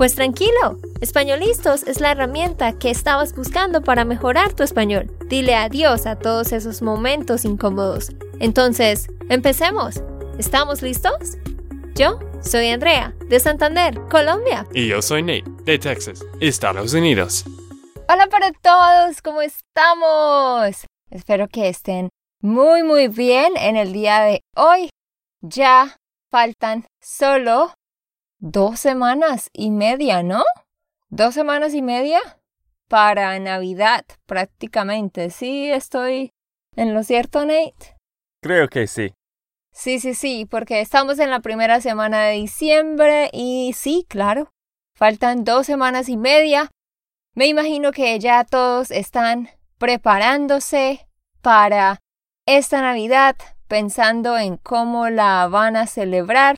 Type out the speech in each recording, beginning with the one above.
Pues tranquilo, Españolistos es la herramienta que estabas buscando para mejorar tu español. Dile adiós a todos esos momentos incómodos. Entonces, empecemos. ¿Estamos listos? Yo soy Andrea, de Santander, Colombia. Y yo soy Nate, de Texas, Estados Unidos. Hola para todos, ¿cómo estamos? Espero que estén muy muy bien en el día de hoy. Ya faltan solo dos semanas y media, ¿no? Dos semanas y media para Navidad prácticamente. ¿Sí estoy en lo cierto, Nate? Creo que sí. Sí, sí, sí, porque estamos en la primera semana de diciembre y sí, claro, faltan dos semanas y media. Me imagino que ya todos están preparándose para esta Navidad, pensando en cómo la van a celebrar.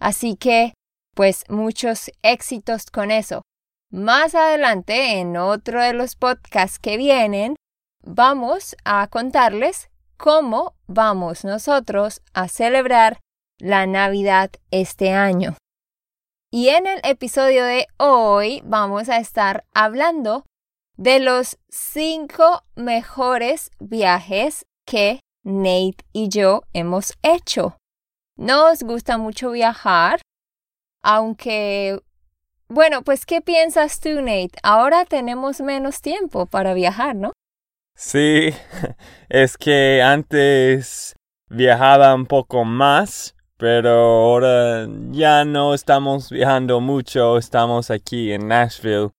Así que pues muchos éxitos con eso. Más adelante, en otro de los podcasts que vienen, vamos a contarles cómo vamos nosotros a celebrar la Navidad este año. Y en el episodio de hoy vamos a estar hablando de los cinco mejores viajes que Nate y yo hemos hecho. Nos gusta mucho viajar, aunque, bueno, pues ¿qué piensas tú, Nate? Ahora tenemos menos tiempo para viajar, ¿no? Sí, es que antes viajaba un poco más, pero ahora ya no estamos viajando mucho, estamos aquí en Nashville.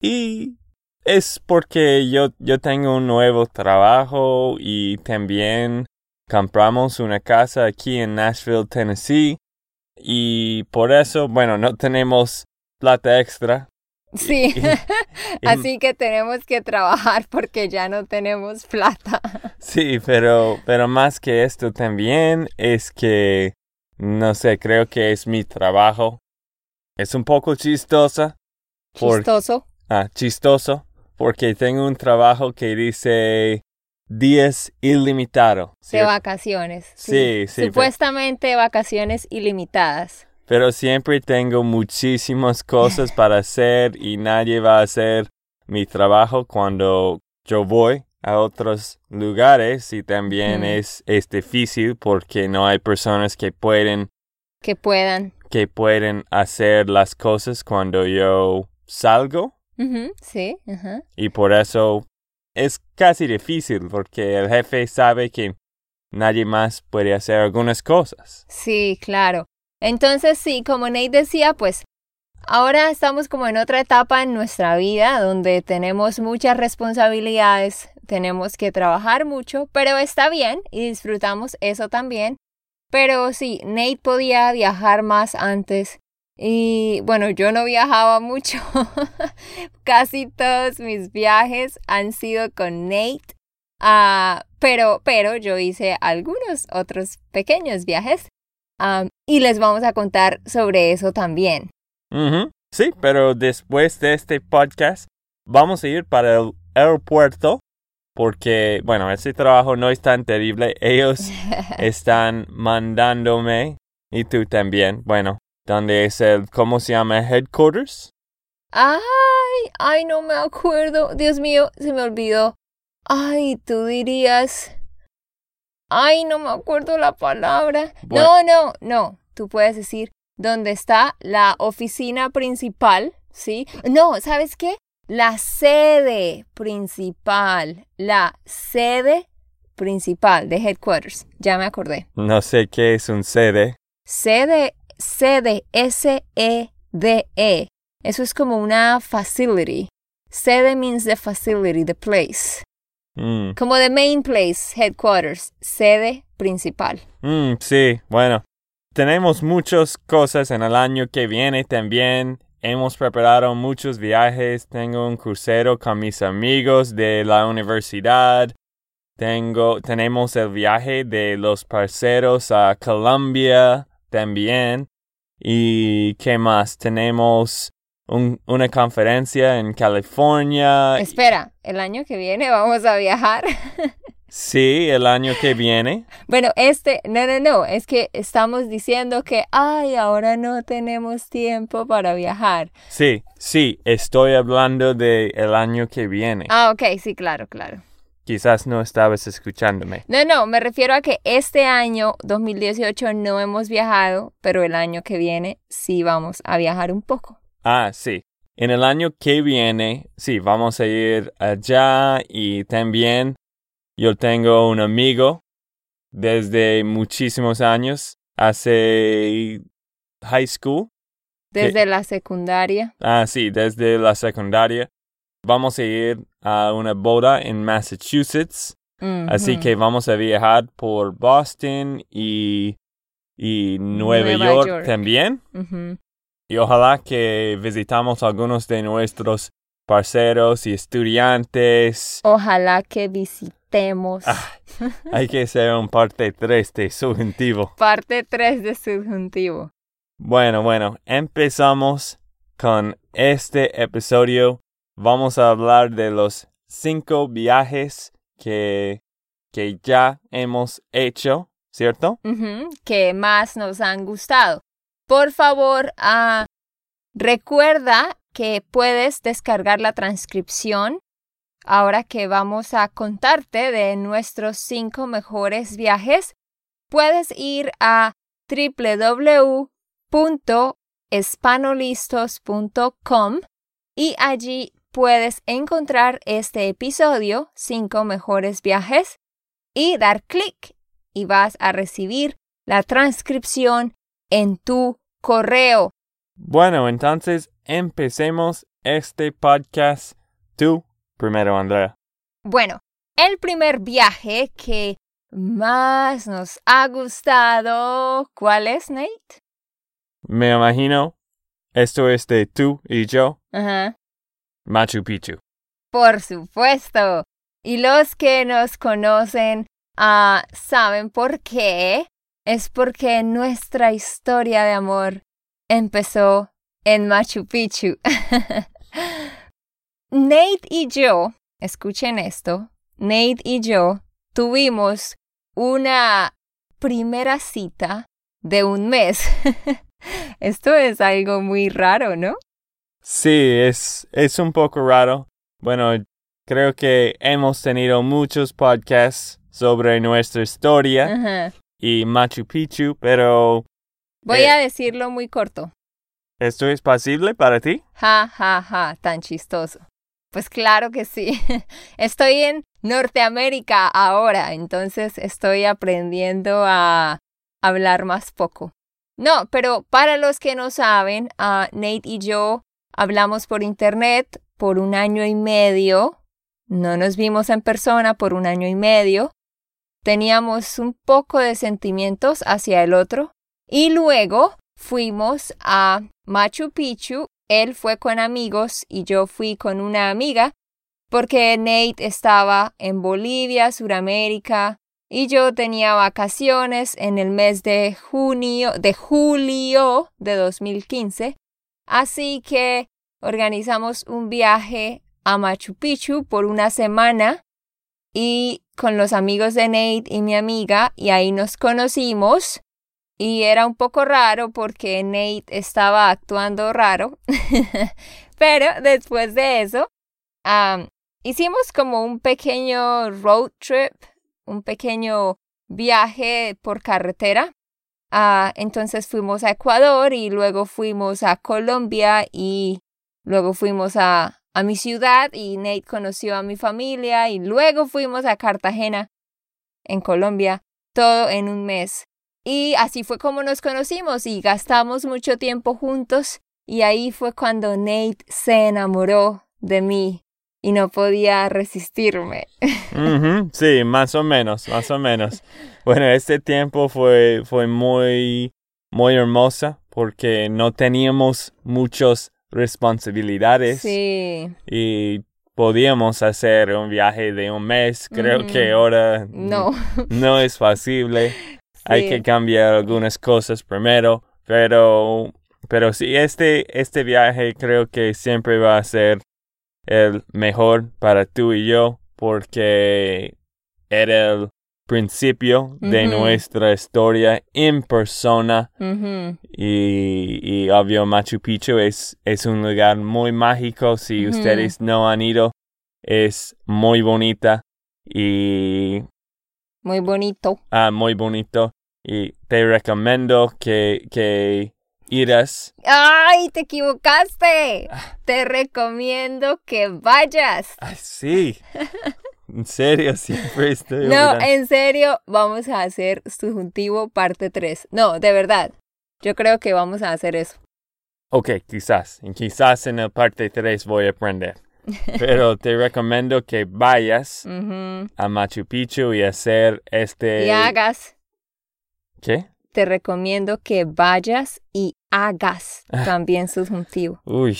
Y es porque yo, yo tengo un nuevo trabajo y también compramos una casa aquí en Nashville, Tennessee. Y por eso, bueno, no tenemos plata extra. Sí, así que tenemos que trabajar porque ya no tenemos plata. Sí, pero, pero más que esto también es que, no sé, creo que es mi trabajo. Es un poco chistosa. Chistoso. ah, chistoso, porque tengo un trabajo que dice días ilimitado. De vacaciones. Sí, sí. Supuestamente vacaciones ilimitadas. Pero siempre tengo muchísimas cosas para hacer y nadie va a hacer mi trabajo cuando yo voy a otros lugares y también Mm. es, es difícil porque no hay personas que pueden Que puedan. que pueden hacer las cosas cuando yo salgo Sí, y por eso es casi difícil porque el jefe sabe que nadie más puede hacer algunas cosas. Sí, claro. Entonces, sí, como Nate decía, pues ahora estamos como en otra etapa en nuestra vida donde tenemos muchas responsabilidades, tenemos que trabajar mucho, pero está bien y disfrutamos eso también. Pero sí, Nate podía viajar más antes y bueno, yo no viajaba mucho. Casi todos mis viajes han sido con Nate. Ah, pero, pero yo hice algunos otros pequeños viajes y les vamos a contar sobre eso también. Sí, pero después de este podcast vamos a ir para el aeropuerto porque, bueno, ese trabajo no es tan terrible. Ellos están mandándome y tú también. Bueno, donde es el, ¿cómo se llama? Headquarters. Ay, ay, no me acuerdo. Dios mío, se me olvidó. Ay, tú dirías. Ay, no me acuerdo la palabra. Bueno. No, no, no. Tú puedes decir dónde está la oficina principal, ¿sí? No, ¿sabes qué? La sede principal. La sede principal de headquarters. Ya me acordé. No sé qué es un sede. Sede, sede, S-E-D-E. Eso es como una facility. Sede means the facility, the place. Mm, Como the main place, headquarters, sede principal. mm, sí, bueno. Tenemos muchas cosas en el año que viene también. Hemos preparado muchos viajes. Tengo un crucero con mis amigos de la universidad. Tengo, tenemos el viaje de los parceros a Colombia también. ¿Y qué más? Tenemos un- una conferencia en California. Espera, el año que viene vamos a viajar. Sí, el año que viene. Bueno, este, no, no, no, es que estamos diciendo que, ay, ahora no tenemos tiempo para viajar. Sí, sí, estoy hablando de el año que viene. Ah, ok, sí, claro, claro. Quizás no estabas escuchándome. No, no, me refiero a que este año, 2018, no hemos viajado, pero el año que viene sí vamos a viajar un poco. Ah, sí. En el año que viene, sí, vamos a ir allá y también yo tengo un amigo desde muchísimos años, hace high school. Desde la secundaria. Ah, sí, desde la secundaria. Vamos a ir a una boda en Massachusetts. Así Ujú. que vamos a viajar por Boston y, y Nueva, Nueva York, York. también. Ujú. Y ojalá que visitamos algunos de nuestros parceros y estudiantes. Ojalá que visitemos Ah. Hay que hacer un parte 3 de subjuntivo. parte 3 de subjuntivo. Bueno, bueno, empezamos con este episodio. Vamos a hablar de los cinco viajes que, que ya hemos hecho, ¿cierto? Que más nos han gustado. Por favor, ah, recuerda que puedes descargar la transcripción ahora que vamos a contarte de nuestros cinco mejores viajes. Puedes ir a www.espanolistos.com y allí puedes encontrar este episodio, cinco mejores viajes, y dar clic y vas a recibir la transcripción en tu correo. Bueno, entonces empecemos este podcast. Tú primero, Andrea. Bueno, el primer viaje que más nos ha gustado, ¿cuál es, Nate? Me imagino, esto es de tú y yo, Ajá. Machu Picchu. Por supuesto. Y los que nos conocen ah, saben por qué. Es porque nuestra historia de amor empezó en Machu Picchu. Nate y yo, escuchen esto, Nate y yo tuvimos una primera cita de un mes. Esto es algo muy raro, ¿no? Sí, es, es un poco raro. Bueno, creo que hemos tenido muchos podcasts sobre nuestra historia Ajá. y Machu Picchu, pero Voy Eh. a decirlo muy corto. ¿esto es posible para ti? Ja, ja, ja, tan chistoso. Pues claro que sí. Estoy en Norteamérica ahora, entonces estoy aprendiendo a hablar más poco. No, pero para los que no saben, ah, Nate y yo hablamos por internet por un año y medio. No nos vimos en persona por un año y medio. Teníamos un poco de sentimientos hacia el otro. Y luego fuimos a Machu Picchu. Él fue con amigos y yo fui con una amiga porque Nate estaba en Bolivia, Suramérica, y yo tenía vacaciones en el mes de junio, de julio de 2015. Así que organizamos un viaje a Machu Picchu por una semana y con los amigos de Nate y mi amiga y ahí nos conocimos y era un poco raro porque Nate estaba actuando raro. Pero después de eso, am, hicimos como un pequeño road trip, un pequeño viaje por carretera. Ah, entonces fuimos a Ecuador y luego fuimos a Colombia y luego fuimos a, a mi ciudad y Nate conoció a mi familia y luego fuimos a Cartagena, en Colombia, todo en un mes. Y así fue como nos conocimos y gastamos mucho tiempo juntos y ahí fue cuando Nate se enamoró de mí y no podía resistirme. Ujú, Sí, más o menos, más o menos. Bueno, este tiempo fue, fue muy, muy hermosa porque no teníamos muchas responsabilidades Sí, y podíamos hacer un viaje de un mes. Creo que ahora no, no es posible. Hay que cambiar algunas cosas primero, pero pero sí este este viaje creo que siempre va a ser el mejor para tú y yo porque era el principio de nuestra historia en persona. Y, y, obvio Machu Picchu es, es un lugar muy mágico. Si ustedes no han ido es muy bonita y muy bonito. Ah muy bonito. Y te recomiendo que que irás ay te equivocaste ah. te recomiendo que vayas ah, sí En serio, siempre estoy. No, en serio, vamos a hacer subjuntivo parte 3. No, de verdad. Yo creo que vamos a hacer eso. Ok, quizás. Quizás en el parte 3 voy a aprender. Pero te recomiendo que vayas a Machu Picchu y hacer este. Y hagas. ¿Qué? Te recomiendo que vayas y hagas también subjuntivo. Uy.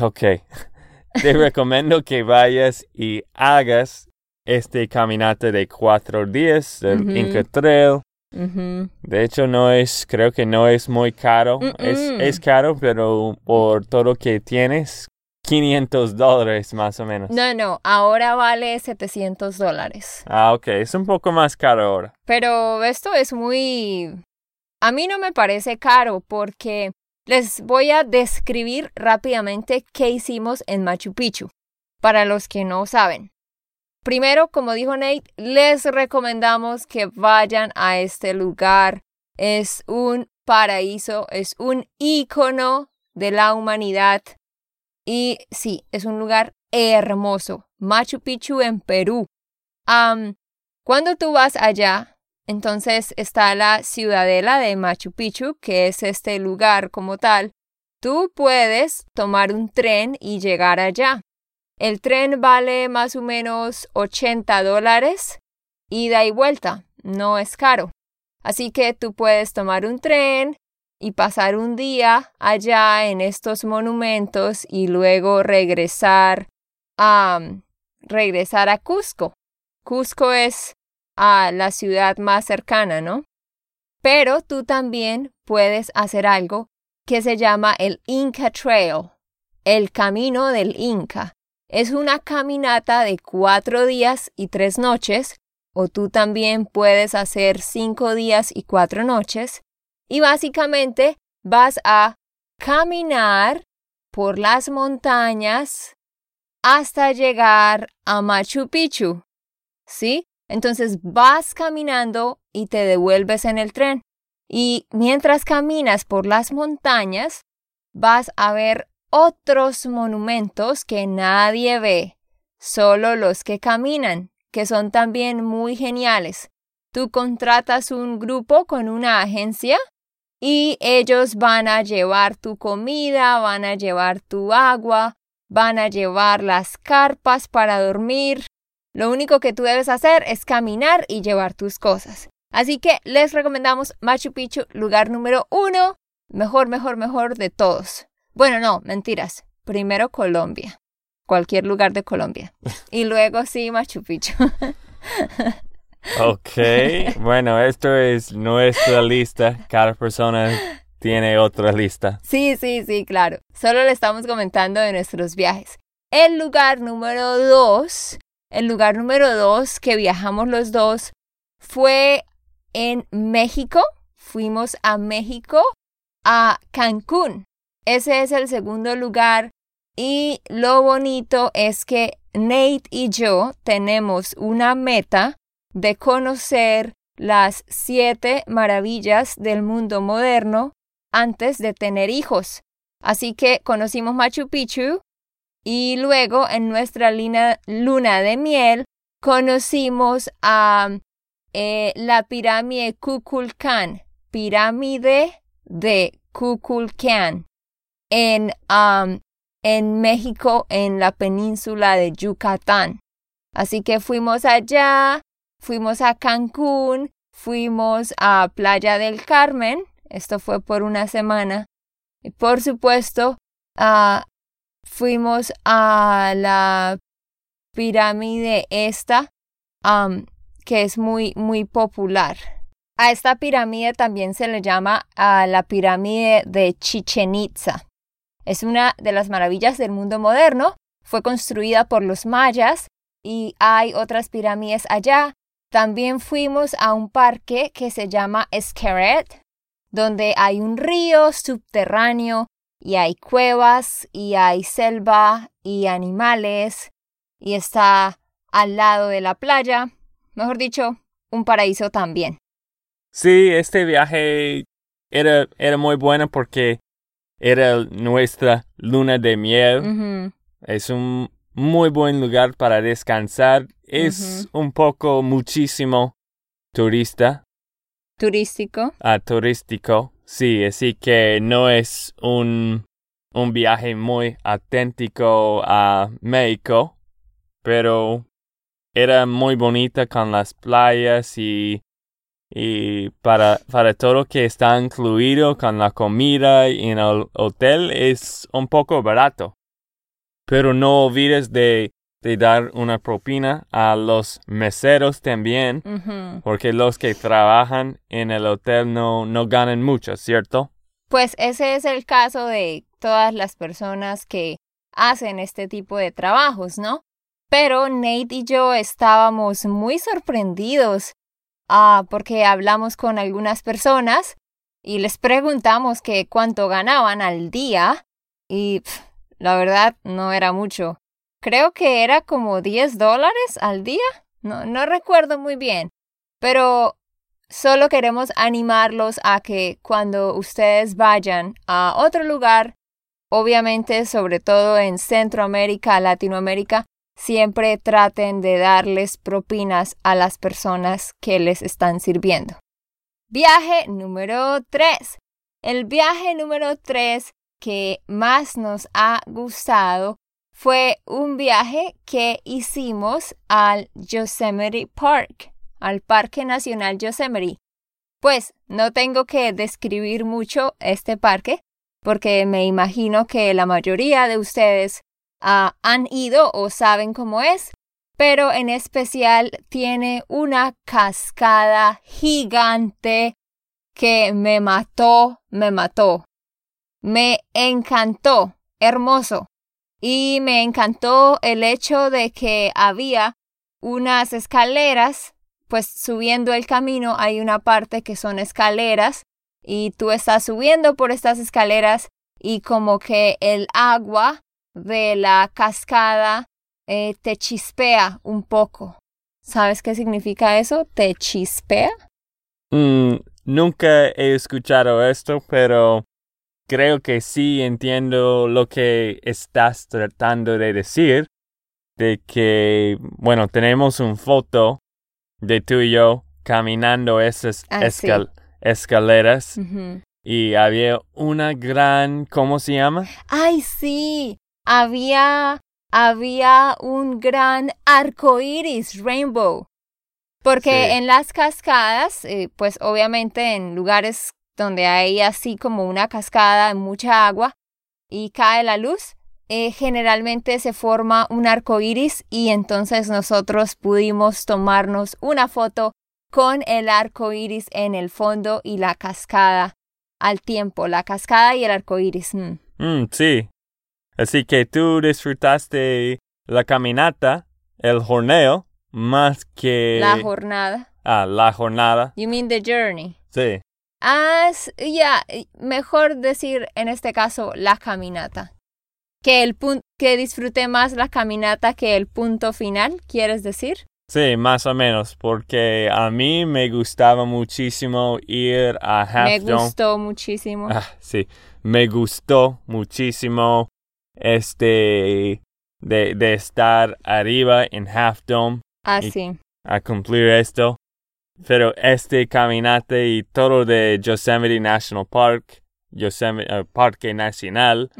Ok te recomiendo que vayas y hagas este caminata de cuatro días del Inca Trail. De hecho, no es, creo que no es muy caro. es, es, caro, pero por todo lo que tienes, 500 dólares más o menos. No, no, ahora vale 700 dólares. Ah, ok, es un poco más caro ahora. Pero esto es muy... A mí no me parece caro porque les voy a describir rápidamente qué hicimos en Machu Picchu, para los que no saben. Primero, como dijo Nate, les recomendamos que vayan a este lugar. Es un paraíso, es un icono de la humanidad. Y sí, es un lugar hermoso. Machu Picchu en Perú. cuando tú vas allá, entonces está la ciudadela de Machu Picchu, que es este lugar como tal. Tú puedes tomar un tren y llegar allá. El tren vale más o menos 80 dólares, ida y vuelta, no es caro. Así que tú puedes tomar un tren y pasar un día allá en estos monumentos y luego regresar a regresar a Cusco. Cusco es a la ciudad más cercana, ¿no? Pero tú también puedes hacer algo que se llama el Inca Trail, el camino del Inca. Es una caminata de cuatro días y tres noches, o tú también puedes hacer cinco días y cuatro noches, y básicamente vas a caminar por las montañas hasta llegar a Machu Picchu. ¿Sí? Entonces vas caminando y te devuelves en el tren. Y mientras caminas por las montañas, vas a ver otros monumentos que nadie ve, solo los que caminan, que son también muy geniales. Tú contratas un grupo con una agencia y ellos van a llevar tu comida, van a llevar tu agua, van a llevar las carpas para dormir, lo único que tú debes hacer es caminar y llevar tus cosas. Así que les recomendamos Machu Picchu, lugar número uno, mejor, mejor, mejor de todos. Bueno, no, mentiras. Primero Colombia, cualquier lugar de Colombia. Y luego sí, Machu Picchu. ok, bueno, esto es nuestra lista. Cada persona tiene otra lista. Sí, sí, sí, claro. Solo le estamos comentando de nuestros viajes. El lugar número dos el lugar número dos que viajamos los dos fue en México. Fuimos a México, a Cancún. Ese es el segundo lugar. Y lo bonito es que Nate y yo tenemos una meta de conocer las siete maravillas del mundo moderno antes de tener hijos. Así que conocimos Machu Picchu, y luego en nuestra luna de miel conocimos a eh, la pirámide Kukulkan, pirámide de Kukulkan, en, en México, en la península de Yucatán. Así que fuimos allá, fuimos a Cancún, fuimos a Playa del Carmen, esto fue por una semana, y por supuesto, fuimos a la pirámide esta, que es muy, muy popular. A esta pirámide también se le llama a la pirámide de Chichen Itza. Es una de las maravillas del mundo moderno. Fue construida por los mayas y hay otras pirámides allá. También fuimos a un parque que se llama Esqueret, donde hay un río subterráneo y hay cuevas y hay selva y animales y está al lado de la playa. Mejor dicho, un paraíso también. Sí, este viaje era, era muy bueno porque era nuestra luna de miel. Es un muy buen lugar para descansar. Es un poco muchísimo turista. Turístico. Ah, turístico. Sí, así que no es un, un viaje muy auténtico a México, pero era muy bonita con las playas y y para, para todo que está incluido con la comida y en el hotel es un poco barato. Pero no olvides de, de dar una propina a los meseros también, porque los que trabajan en el hotel no, no ganan mucho, ¿cierto? Pues ese es el caso de todas las personas que hacen este tipo de trabajos, ¿no? Pero Nate y yo estábamos muy sorprendidos Ah, porque hablamos con algunas personas y les preguntamos que cuánto ganaban al día y la verdad no era mucho. Creo que era como 10 dólares al día. No, no recuerdo muy bien. Pero solo queremos animarlos a que cuando ustedes vayan a otro lugar, obviamente sobre todo en Centroamérica, Latinoamérica, siempre traten de darles propinas a las personas que les están sirviendo. Viaje número 3. El viaje número 3 que más nos ha gustado fue un viaje que hicimos al Yosemite Park, al Parque Nacional Yosemite. Pues no tengo que describir mucho este parque, porque me imagino que la mayoría de ustedes Ah, han ido o saben cómo es, pero en especial tiene una cascada gigante que me mató, me mató. Me encantó, hermoso. Y me encantó el hecho de que había unas escaleras, pues subiendo el camino hay una parte que son escaleras y tú estás subiendo por estas escaleras y como que el agua de la cascada eh, te chispea un poco. ¿Sabes qué significa eso? ¿Te chispea? Mm, nunca he escuchado esto, pero creo que sí entiendo lo que estás tratando de decir. De que, bueno, tenemos una foto de tú y yo caminando esas ah, escaleras. Y había una gran, ¿cómo se llama? Ay, sí, había, había un gran arco iris, rainbow. Porque en las cascadas, eh, pues obviamente en lugares donde hay así como una cascada, mucha agua y cae la luz, eh, generalmente se forma un arco iris y entonces nosotros pudimos tomarnos una foto con el arco iris en el fondo y la cascada al tiempo, la cascada y el arco iris. Mm. Mm, sí, Así que tú disfrutaste la caminata, el jorneo, más que... La jornada. Ah, la jornada. You mean the journey. Sí. Ah, ya, mejor decir en este caso la caminata. Que, el que disfruté más la caminata que el punto final, ¿quieres decir? Sí, más o menos, porque a mí me gustaba muchísimo ir a Half Me gustó muchísimo. Ah, sí, me gustó muchísimo este de, de estar arriba en Half Dome. Ah, sí. A cumplir esto. Pero este caminate y todo de Yosemite National Park, Yosemite uh, Parque Nacional,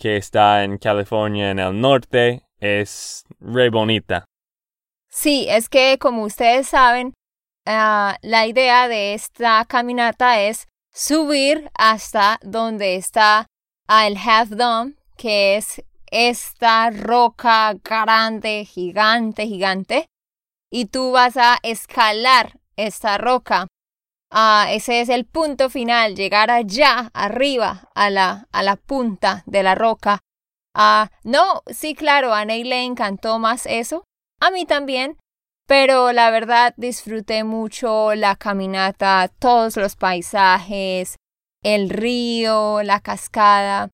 que está en California en el norte, es re bonita. Sí, es que como ustedes saben, uh, la idea de esta caminata es subir hasta donde está el Half Dome que es esta roca grande, gigante, gigante, y tú vas a escalar esta roca. Ah, ese es el punto final, llegar allá, arriba, a la, a la punta de la roca. Ah, no, sí, claro, a Ney le encantó más eso. A mí también. Pero la verdad disfruté mucho la caminata, todos los paisajes, el río, la cascada.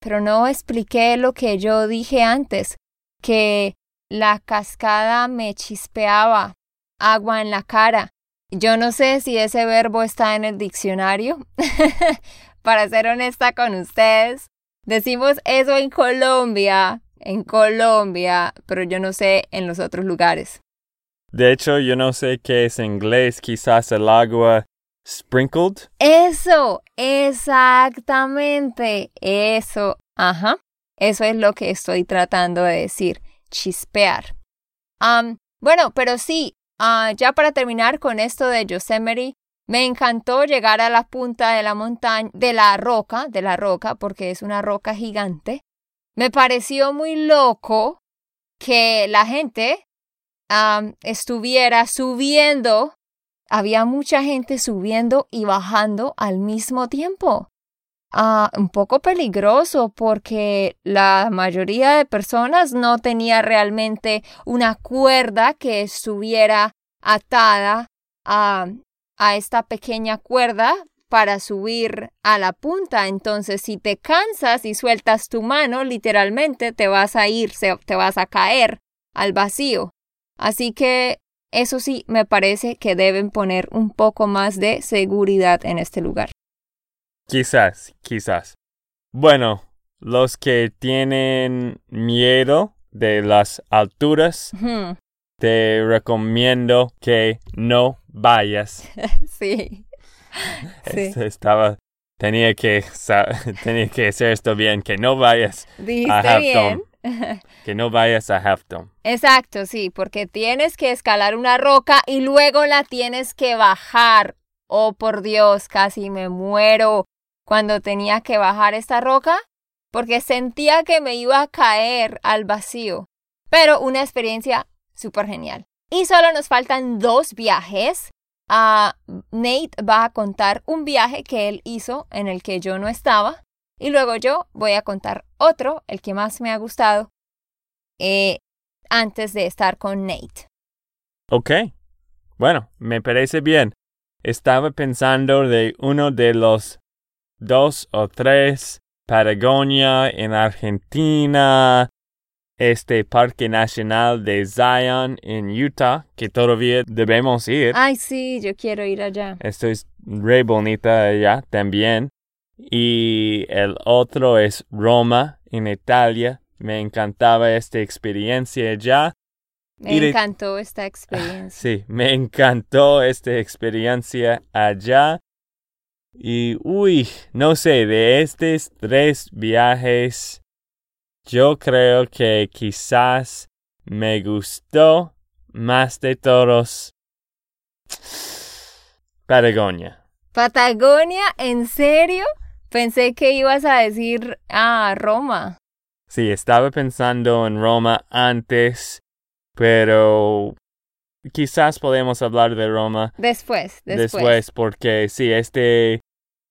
pero no expliqué lo que yo dije antes, que la cascada me chispeaba agua en la cara. Yo no sé si ese verbo está en el diccionario. Para ser honesta con ustedes, decimos eso en Colombia, en Colombia, pero yo no sé en los otros lugares. De hecho, yo no sé qué es en inglés, quizás el agua sprinkled. Eso, exactamente, eso, ajá, eso es lo que estoy tratando de decir, chispear. bueno, pero sí, Ah, ya para terminar con esto de Yosemite, me encantó llegar a la punta de la montaña, de la roca, de la roca, porque es una roca gigante. Me pareció muy loco que la gente estuviera subiendo, había mucha gente subiendo y bajando al mismo tiempo. Ah, un poco peligroso porque la mayoría de personas no tenía realmente una cuerda que estuviera atada a, a esta pequeña cuerda para subir a la punta. Entonces, si te cansas y sueltas tu mano, literalmente te vas a ir, te vas a caer al vacío. Así que eso sí, me parece que deben poner un poco más de seguridad en este lugar. Quizás, quizás. Bueno, los que tienen miedo de las alturas, te recomiendo que no vayas. sí. Estaba, tenía que, tenía que hacer esto bien, que no vayas a Half que no vayas a Half Exacto, sí, porque tienes que escalar una roca y luego la tienes que bajar. Oh, por Dios, casi me muero cuando tenía que bajar esta roca porque sentía que me iba a caer al vacío. Pero una experiencia súper genial. Y solo nos faltan dos viajes. Uh, Nate va a contar un viaje que él hizo en el que yo no estaba. Y luego yo voy a contar otro, el que más me ha gustado, eh, antes de estar con Nate. Ok. Bueno, me parece bien. Estaba pensando de uno de los dos o tres, Patagonia en Argentina, este Parque Nacional de Zion en Utah, que todavía debemos ir. Ay, sí, yo quiero ir allá. Esto es re bonita allá también. Y el otro es Roma, en Italia. Me encantaba esta experiencia allá. Me encantó esta experiencia. Sí, me encantó esta experiencia allá. Y, uy, no sé, de estos tres viajes, yo creo que quizás me gustó más de todos Patagonia. ¿Patagonia? ¿En serio? Pensé que ibas a decir a Roma. Sí, estaba pensando en Roma antes, pero quizás podemos hablar de Roma. Después, después. Después, porque sí, este,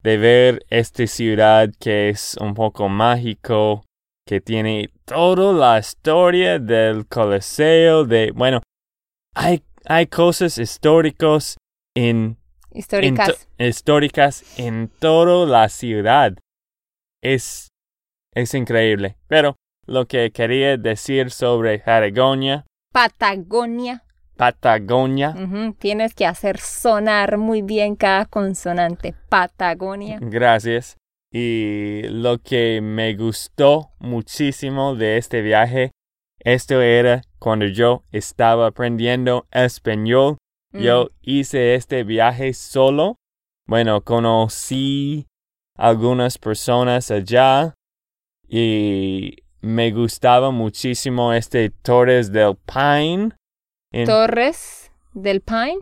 de ver esta ciudad que es un poco mágico, que tiene toda la historia del Coliseo, de, bueno, hay, hay cosas históricas en... Históricas. En históricas en toda la ciudad. Es, es increíble. Pero lo que quería decir sobre Patagonia. Patagonia. Patagonia. Tienes que hacer sonar muy bien cada consonante. Patagonia. Gracias. Y lo que me gustó muchísimo de este viaje, esto era cuando yo estaba aprendiendo español. Yo mm. hice este viaje solo. Bueno, conocí algunas personas allá y me gustaba muchísimo este Torres del Pine Torres del Pine.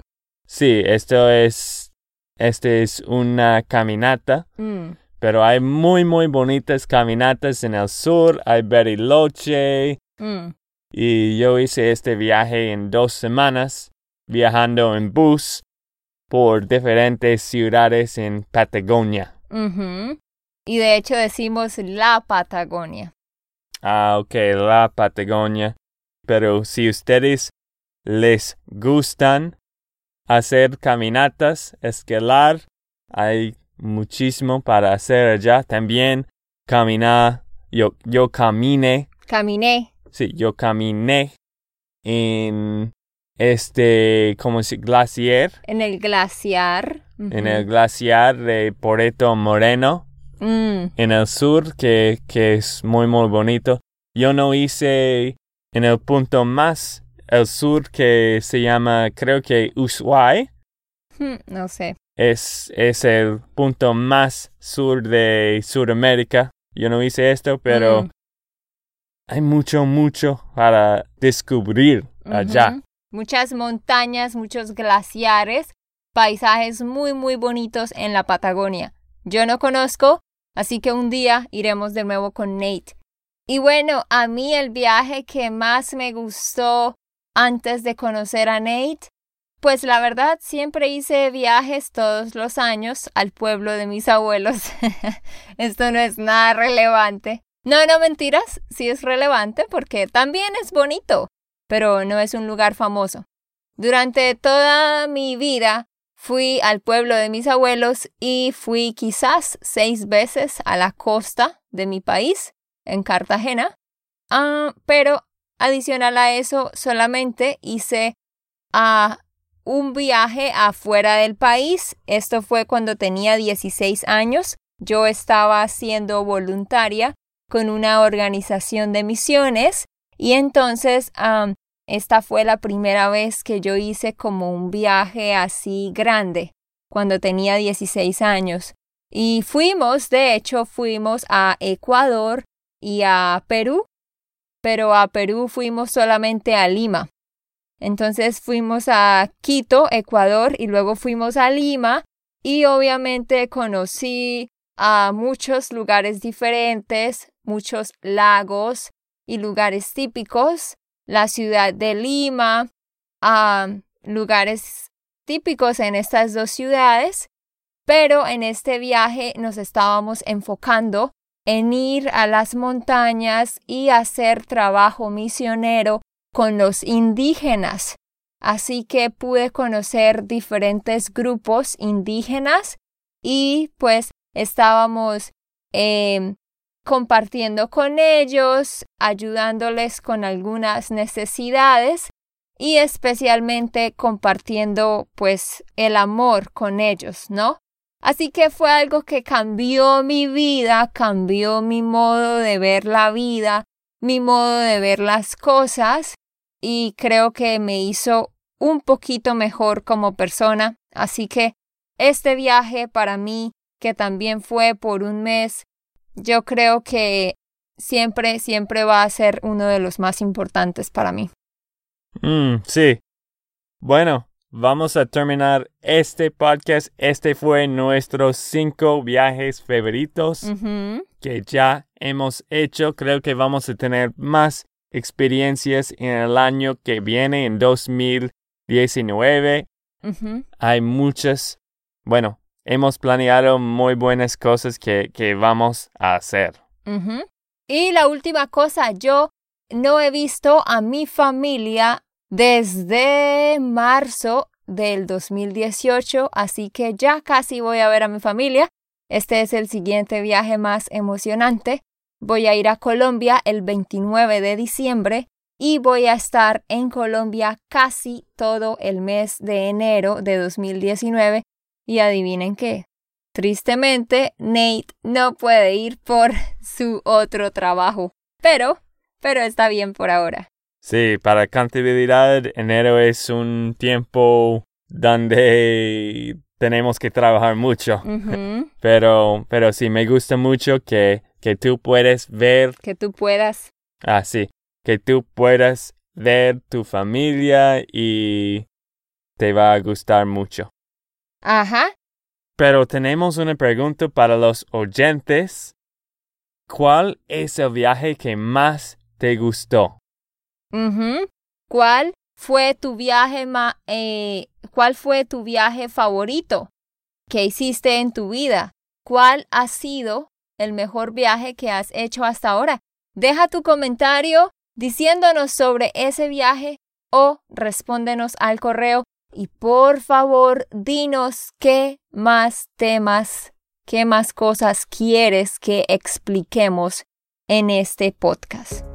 Sí, esto es, este es una caminata, mm. pero hay muy, muy bonitas caminatas en el sur. Hay Bariloche. Mm. Y yo hice este viaje en dos semanas, viajando en bus por diferentes ciudades en Patagonia. Y de hecho decimos la Patagonia. Ah, ok, la Patagonia. Pero si ustedes les gustan hacer caminatas, escalar, hay muchísimo para hacer allá. También caminar, yo, yo caminé, Caminé. sí, yo caminé en este, como si glaciar, En el glaciar. en el glaciar de Poreto Moreno. Mm, en el sur que, que es muy muy bonito. Yo no hice en el punto más el sur que se llama creo que Ushuaia. hmm, no sé. Es, es el punto más sur de Sudamérica. Yo no hice esto, pero Mm, hay mucho, mucho para descubrir allá. Muchas montañas, muchos glaciares, paisajes muy, muy bonitos en la Patagonia. Yo no conozco, así que un día iremos de nuevo con Nate. Y bueno, a mí el viaje que más me gustó antes de conocer a Nate, pues la verdad siempre hice viajes todos los años al pueblo de mis abuelos. Esto no es nada relevante. No, no mentiras, sí es relevante porque también es bonito, pero no es un lugar famoso. Durante toda mi vida fui al pueblo de mis abuelos y fui quizás seis veces a la costa de mi país, en Cartagena. Ah, pero adicional a eso, solamente hice ah, un viaje afuera del país. Esto fue cuando tenía 16 años. Yo estaba siendo voluntaria con una organización de misiones y entonces esta fue la primera vez que yo hice como un viaje así grande, cuando tenía 16 años. Y fuimos, de hecho, fuimos a Ecuador y a Perú, pero a Perú fuimos solamente a Lima. Entonces fuimos a Quito, Ecuador, y luego fuimos a Lima y obviamente conocí a muchos lugares diferentes, muchos lagos y lugares típicos, la ciudad de Lima, a lugares típicos en estas dos ciudades, pero en este viaje nos estábamos enfocando en ir a las montañas y hacer trabajo misionero con los indígenas. Así que pude conocer diferentes grupos indígenas y pues estábamos eh, compartiendo con ellos, ayudándoles con algunas necesidades y especialmente compartiendo pues el amor con ellos, ¿no? Así que fue algo que cambió mi vida, cambió mi modo de ver la vida, mi modo de ver las cosas y creo que me hizo un poquito mejor como persona. Así que este viaje para mí, que también fue por un mes, yo creo que siempre, siempre va a ser uno de los más importantes para mí. Mm, sí. Bueno, vamos a terminar este podcast. Este fue nuestros cinco viajes favoritos que ya hemos hecho. Creo que vamos a tener más experiencias en el año que viene, en 2019. Ujú. Hay muchas, bueno, hemos planeado muy buenas cosas que, que vamos a hacer. Y la última cosa, yo no he visto a mi familia desde marzo del 2018, así que ya casi voy a ver a mi familia. Este es el siguiente viaje más emocionante. Voy a ir a Colombia el 29 de diciembre y voy a estar en Colombia casi todo el mes de enero de 2019. Y adivinen qué, Tristemente, Nate no puede ir por su otro trabajo. Pero, pero está bien por ahora. Sí, para contabilidad, enero es un tiempo donde tenemos que trabajar mucho. Pero, pero sí, me gusta mucho que, que tú puedes ver, Que tú puedas. ah, sí, que tú puedas ver tu familia y te va a gustar mucho. Ajá. Pero tenemos una pregunta para los oyentes. ¿Cuál es el viaje que más te gustó? ¿Cuál fue tu viaje ma eh, cuál fue tu viaje favorito que hiciste en tu vida? ¿Cuál ha sido el mejor viaje que has hecho hasta ahora? Deja tu comentario diciéndonos sobre ese viaje o respóndenos al correo y por favor dinos qué más temas, qué más cosas quieres que expliquemos en este podcast.